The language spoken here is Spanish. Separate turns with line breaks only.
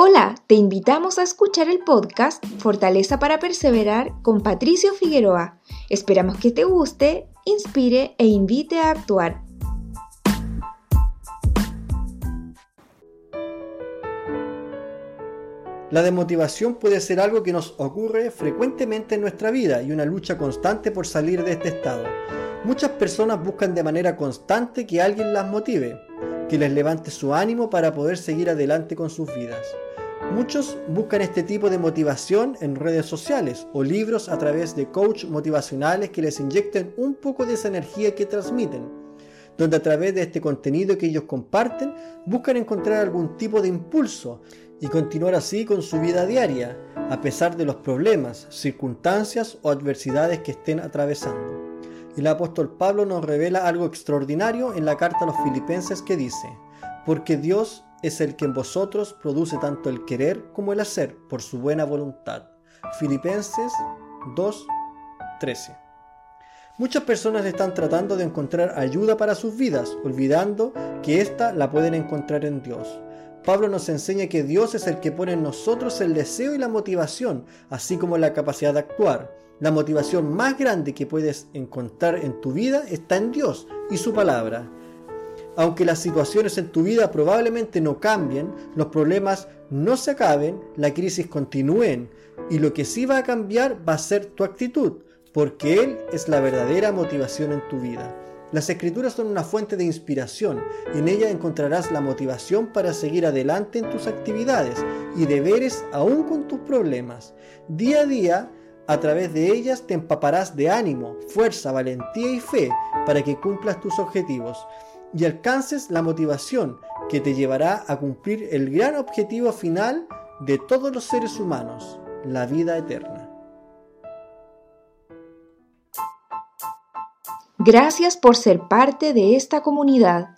Hola, te invitamos a escuchar el podcast Fortaleza para Perseverar con Patricio Figueroa. Esperamos que te guste, inspire e invite a actuar.
La demotivación puede ser algo que nos ocurre frecuentemente en nuestra vida y una lucha constante por salir de este estado. Muchas personas buscan de manera constante que alguien las motive, que les levante su ánimo para poder seguir adelante con sus vidas. Muchos buscan este tipo de motivación en redes sociales o libros a través de coach motivacionales que les inyecten un poco de esa energía que transmiten, donde a través de este contenido que ellos comparten buscan encontrar algún tipo de impulso y continuar así con su vida diaria, a pesar de los problemas, circunstancias o adversidades que estén atravesando. El apóstol Pablo nos revela algo extraordinario en la carta a los filipenses que dice, porque Dios es el que en vosotros produce tanto el querer como el hacer por su buena voluntad. Filipenses 2:13. Muchas personas están tratando de encontrar ayuda para sus vidas, olvidando que ésta la pueden encontrar en Dios. Pablo nos enseña que Dios es el que pone en nosotros el deseo y la motivación, así como la capacidad de actuar. La motivación más grande que puedes encontrar en tu vida está en Dios y su palabra. Aunque las situaciones en tu vida probablemente no cambien, los problemas no se acaben, la crisis continúen y lo que sí va a cambiar va a ser tu actitud, porque Él es la verdadera motivación en tu vida. Las escrituras son una fuente de inspiración en ella encontrarás la motivación para seguir adelante en tus actividades y deberes aún con tus problemas. Día a día, a través de ellas te empaparás de ánimo, fuerza, valentía y fe para que cumplas tus objetivos y alcances la motivación que te llevará a cumplir el gran objetivo final de todos los seres humanos, la vida eterna.
Gracias por ser parte de esta comunidad.